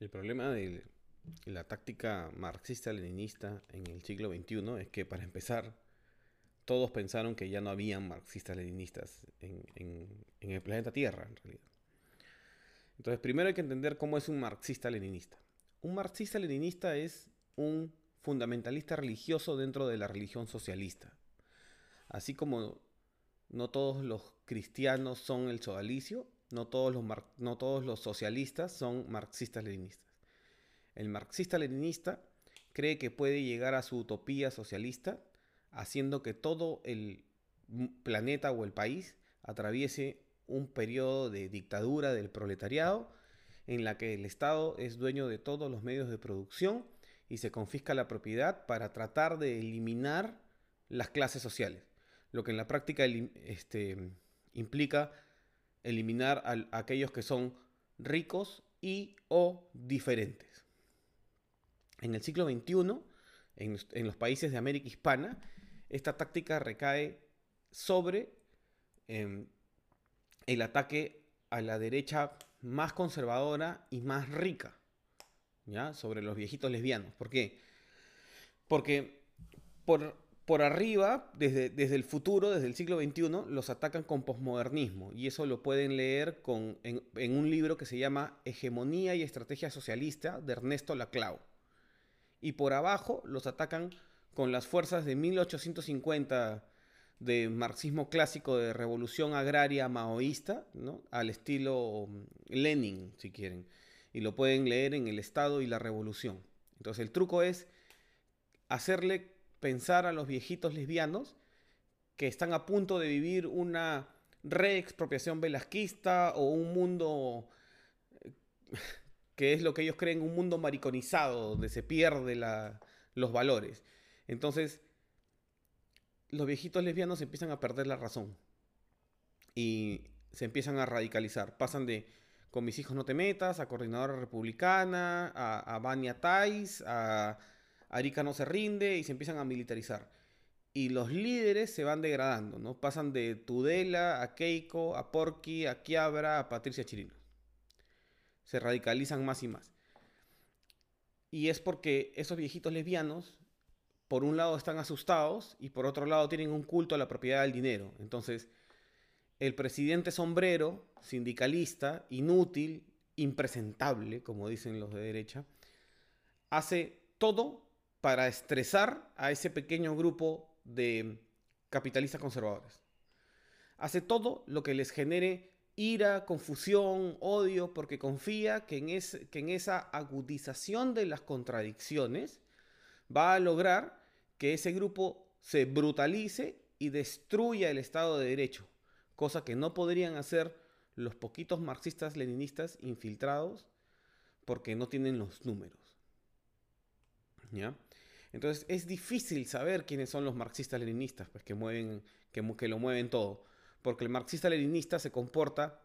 El problema de la táctica marxista-leninista en el siglo XXI es que, para empezar, todos pensaron que ya no habían marxistas-leninistas en, el planeta Tierra, en realidad. Entonces, primero hay que entender cómo es un marxista-leninista. Un marxista-leninista es un fundamentalista religioso dentro de la religión socialista. Así como no todos los cristianos son el sodalicio, no todos los, no todos los socialistas son marxistas-leninistas. El marxista-leninista cree que puede llegar a su utopía socialista haciendo que todo el planeta o el país atraviese un periodo de dictadura del proletariado en la que el Estado es dueño de todos los medios de producción y se confisca la propiedad para tratar de eliminar las clases sociales, lo que en la práctica este, implica eliminar a aquellos que son ricos y o diferentes. En el siglo XXI, en, los países de América Hispana, esta táctica recae sobre em, el ataque a la derecha más conservadora y más rica, ¿ya? Sobre los viejitos lesbianos. ¿Por qué? Porque por, por arriba, desde, desde, el futuro, desde el siglo XXI, los atacan con posmodernismo. Y eso lo pueden leer con, en, un libro que se llama Hegemonía y Estrategia Socialista de Ernesto Laclau. Y por abajo los atacan con las fuerzas de 1850 de marxismo clásico de revolución agraria maoísta, ¿no? al estilo mm, Lenin, si quieren. Y lo pueden leer en El Estado y la Revolución. Entonces el truco es hacerle pensar a los viejitos lesbianos que están a punto de vivir una reexpropiación velasquista o un mundo eh, que es lo que ellos creen un mundo mariconizado donde se pierden los valores. Entonces, los viejitos lesbianos empiezan a perder la razón y se empiezan a radicalizar. Pasan de con mis hijos no te metas, a coordinadora republicana, a, a Bania Tais, a Arica no se rinde y se empiezan a militarizar. Y los líderes se van degradando, ¿no? Pasan de Tudela a Keiko, a Porky, a Kiabra, a Patricia Chirino. Se radicalizan más y más. Y es porque esos viejitos lesbianos, por un lado están asustados y por otro lado tienen un culto a la propiedad del dinero. Entonces, el presidente sombrero, sindicalista, inútil, impresentable, como dicen los de derecha, hace todo para estresar a ese pequeño grupo de capitalistas conservadores. Hace todo lo que les genere ira, confusión, odio, porque confía que en, en esa agudización de las contradicciones va a lograr que ese grupo se brutalice y destruya el Estado de Derecho, cosa que no podrían hacer los poquitos marxistas leninistas infiltrados porque no tienen los números. Entonces es difícil saber quiénes son los marxistas-leninistas, pues que mueven, que, lo mueven todo. Porque el marxista-leninista se comporta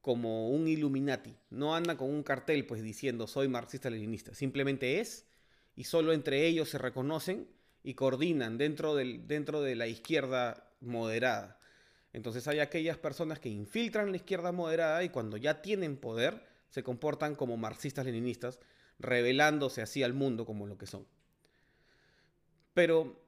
como un Illuminati. No anda con un cartel, pues diciendo soy marxista-leninista. Simplemente es, y solo entre ellos se reconocen y coordinan dentro de la izquierda moderada. Entonces hay aquellas personas que infiltran la izquierda moderada y cuando ya tienen poder se comportan como marxistas-leninistas, revelándose así al mundo como lo que son. Pero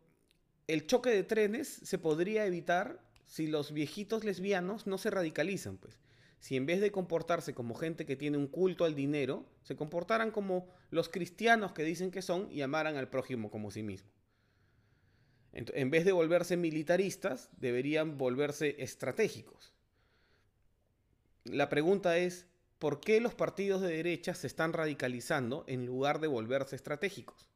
el choque de trenes se podría evitar si los viejitos lesbianos no se radicalizan, pues. Si en vez de comportarse como gente que tiene un culto al dinero, se comportaran como los cristianos que dicen que son y amaran al prójimo como sí mismo. En vez de volverse militaristas, deberían volverse estratégicos. La pregunta es, ¿por qué los partidos de derecha se están radicalizando en lugar de volverse estratégicos?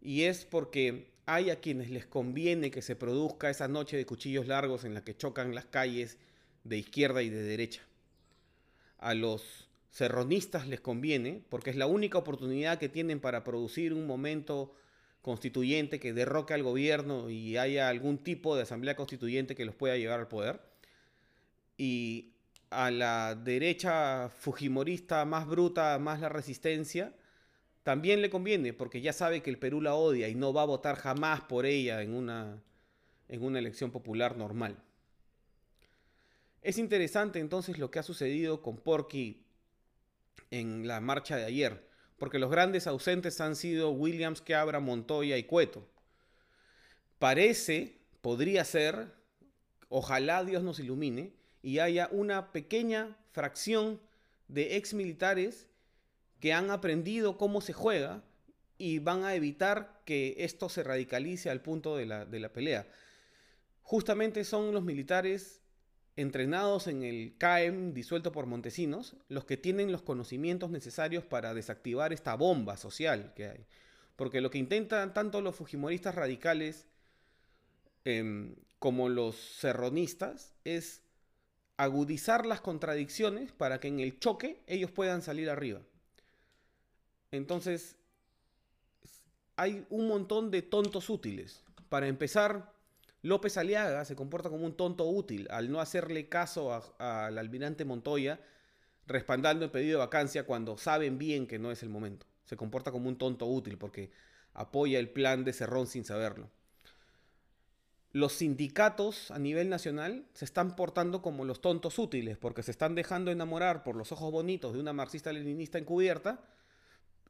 Y es porque hay a quienes les conviene que se produzca esa noche de cuchillos largos en la que chocan las calles de izquierda y de derecha. A los serronistas les conviene porque es la única oportunidad que tienen para producir un momento constituyente que derroque al gobierno y haya algún tipo de asamblea constituyente que los pueda llevar al poder. Y a la derecha fujimorista más bruta, más la resistencia, también le conviene porque ya sabe que el Perú la odia y no va a votar jamás por ella en una, en una elección popular normal. Es interesante entonces lo que ha sucedido con Porky en la marcha de ayer, porque los grandes ausentes han sido Williams, Cabra, Montoya y Cueto. Parece, podría ser, ojalá Dios nos ilumine, y haya una pequeña fracción de ex militares que han aprendido cómo se juega y van a evitar que esto se radicalice al punto de la, de la pelea. Justamente son los militares entrenados en el CAEM disuelto por Montesinos los que tienen los conocimientos necesarios para desactivar esta bomba social que hay. Porque lo que intentan tanto los fujimoristas radicales em, como los serronistas es agudizar las contradicciones para que en el choque ellos puedan salir arriba. Entonces, hay un montón de tontos útiles. Para empezar, López Aliaga se comporta como un tonto útil al no hacerle caso al almirante Montoya respaldando el pedido de vacancia cuando saben bien que no es el momento. Se comporta como un tonto útil porque apoya el plan de Cerrón sin saberlo los sindicatos a nivel nacional se están portando como los tontos útiles, porque se están dejando enamorar por los ojos bonitos de una marxista-leninista encubierta,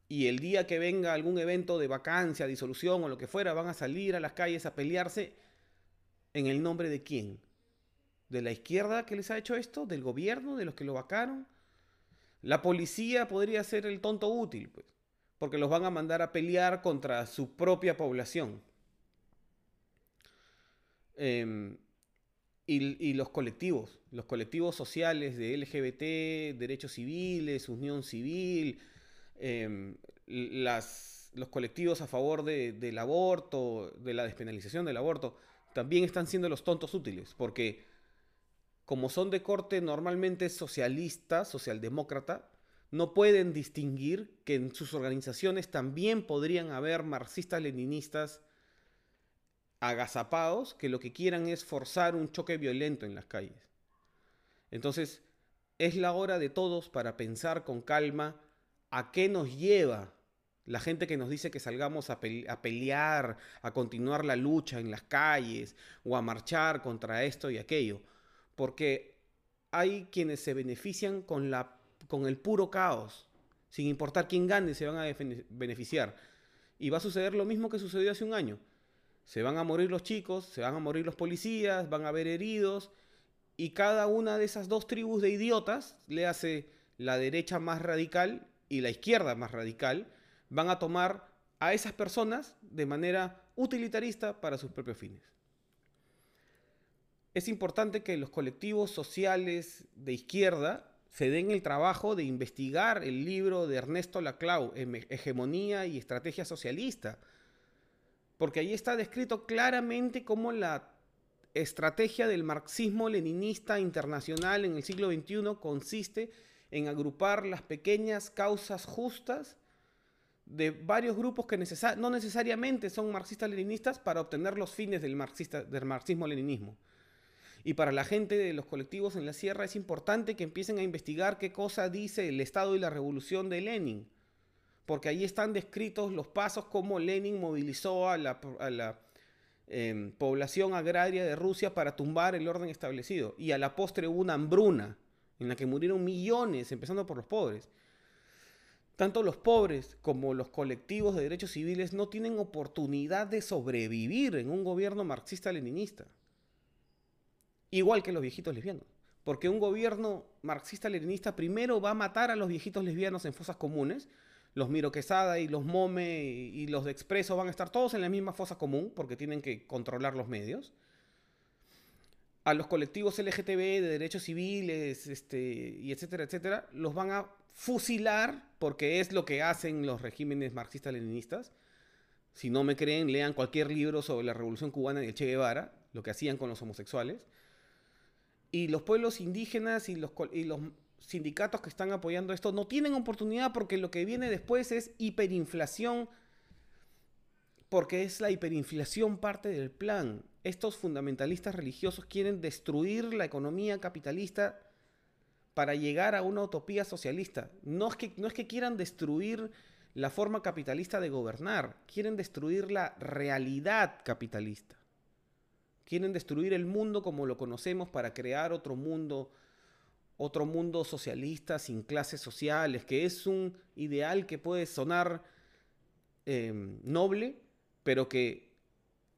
y el día que venga algún evento de vacancia, disolución o lo que fuera, van a salir a las calles a pelearse en el nombre de quién? ¿De la izquierda que les ha hecho esto? ¿Del gobierno? ¿De los que lo vacaron? La policía podría ser el tonto útil, pues, porque los van a mandar a pelear contra su propia población. Em, y, los colectivos, los colectivos sociales de LGBT, derechos civiles, unión civil, em, los colectivos a favor del aborto, de la despenalización del aborto, también están siendo los tontos útiles, porque como son de corte normalmente socialista, socialdemócrata, no pueden distinguir que en sus organizaciones también podrían haber marxistas, leninistas, agazapados que lo que quieran es forzar un choque violento en las calles. Entonces, es la hora de todos para pensar con calma a qué nos lleva la gente que nos dice que salgamos a, pelear, a continuar la lucha en las calles o a marchar contra esto y aquello. Porque hay quienes se benefician con, la, con el puro caos. Sin importar quién gane, se van a beneficiar. Y va a suceder lo mismo que sucedió hace un año se van a morir los chicos, se van a morir los policías, van a haber heridos, y cada una de esas dos tribus de idiotas, le hace la derecha más radical y la izquierda más radical, van a tomar a esas personas de manera utilitarista para sus propios fines. Es importante que los colectivos sociales de izquierda se den el trabajo de investigar el libro de Ernesto Laclau, Hegemonía y Estrategia Socialista, porque ahí está descrito claramente cómo la estrategia del marxismo-leninista internacional en el siglo XXI consiste en agrupar las pequeñas causas justas de varios grupos que no necesariamente son marxistas-leninistas para obtener los fines del, del marxismo-leninismo. Y para la gente de los colectivos en la sierra es importante que empiecen a investigar qué cosa dice el Estado y la revolución de Lenin porque ahí están descritos los pasos como Lenin movilizó a la, em, población agraria de Rusia para tumbar el orden establecido. Y a la postre hubo una hambruna en la que murieron millones, empezando por los pobres. Tanto los pobres como los colectivos de derechos civiles no tienen oportunidad de sobrevivir en un gobierno marxista-leninista. Igual que los viejitos lesbianos. Porque un gobierno marxista-leninista primero va a matar a los viejitos lesbianos en fosas comunes, los Miro Quesada y los Mome y los de Expreso van a estar todos en la misma fosa común porque tienen que controlar los medios. A los colectivos LGTB de derechos civiles, este, y etcétera, etcétera, los van a fusilar porque es lo que hacen los regímenes marxistas-leninistas. Si no me creen, lean cualquier libro sobre la revolución cubana el Che Guevara, lo que hacían con los homosexuales. Y los pueblos indígenas y los sindicatos que están apoyando esto no tienen oportunidad porque lo que viene después es hiperinflación, porque es la hiperinflación parte del plan. Estos fundamentalistas religiosos quieren destruir la economía capitalista para llegar a una utopía socialista. No es que, no es que quieran destruir la forma capitalista de gobernar, quieren destruir la realidad capitalista. Quieren destruir el mundo como lo conocemos para crear otro mundo otro mundo socialista sin clases sociales, que es un ideal que puede sonar em, noble, pero que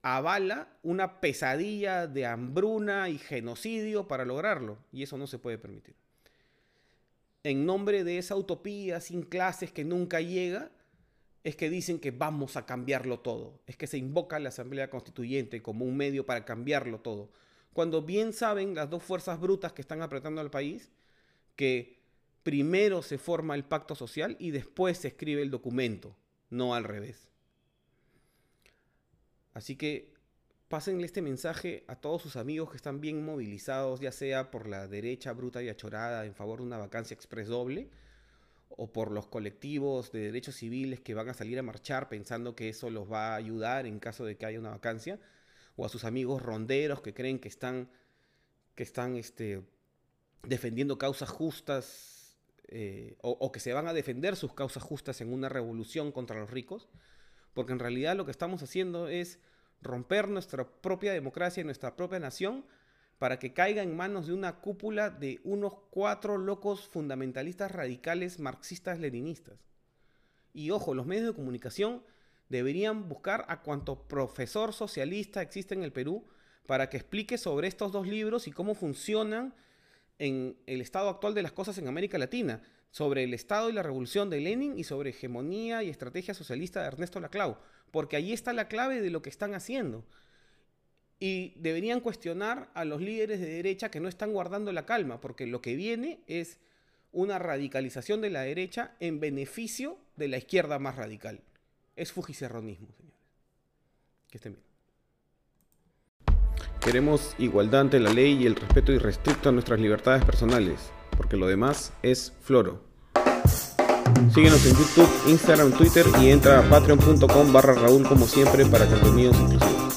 avala una pesadilla de hambruna y genocidio para lograrlo, y eso no se puede permitir. En nombre de esa utopía sin clases que nunca llega, es que dicen que vamos a cambiarlo todo, es que se invoca la Asamblea Constituyente como un medio para cambiarlo todo cuando bien saben las dos fuerzas brutas que están apretando al país que primero se forma el pacto social y después se escribe el documento, no al revés. Así que pásenle este mensaje a todos sus amigos que están bien movilizados, ya sea por la derecha bruta y achorada en favor de una vacancia express doble, o por los colectivos de derechos civiles que van a salir a marchar pensando que eso los va a ayudar en caso de que haya una vacancia o a sus amigos ronderos que creen que están, que están este, defendiendo causas justas eh, o, que se van a defender sus causas justas en una revolución contra los ricos, porque en realidad lo que estamos haciendo es romper nuestra propia democracia y nuestra propia nación para que caiga en manos de una cúpula de unos cuatro locos fundamentalistas radicales marxistas-leninistas. Y ojo, los medios de comunicación deberían buscar a cuanto profesor socialista existe en el Perú para que explique sobre estos dos libros y cómo funcionan en el estado actual de las cosas en América Latina, sobre el Estado y la Revolución de Lenin y sobre hegemonía y estrategia socialista de Ernesto Laclau, porque ahí está la clave de lo que están haciendo. Y deberían cuestionar a los líderes de derecha que no están guardando la calma, porque lo que viene es una radicalización de la derecha en beneficio de la izquierda más radical es fujicerronismo, señores. Que estén bien. Queremos igualdad ante la ley y el respeto irrestricto a nuestras libertades personales, porque lo demás es floro. Síguenos en YouTube, Instagram, Twitter y entra a patreon.com barra Raúl como siempre para contenidos inclusivos.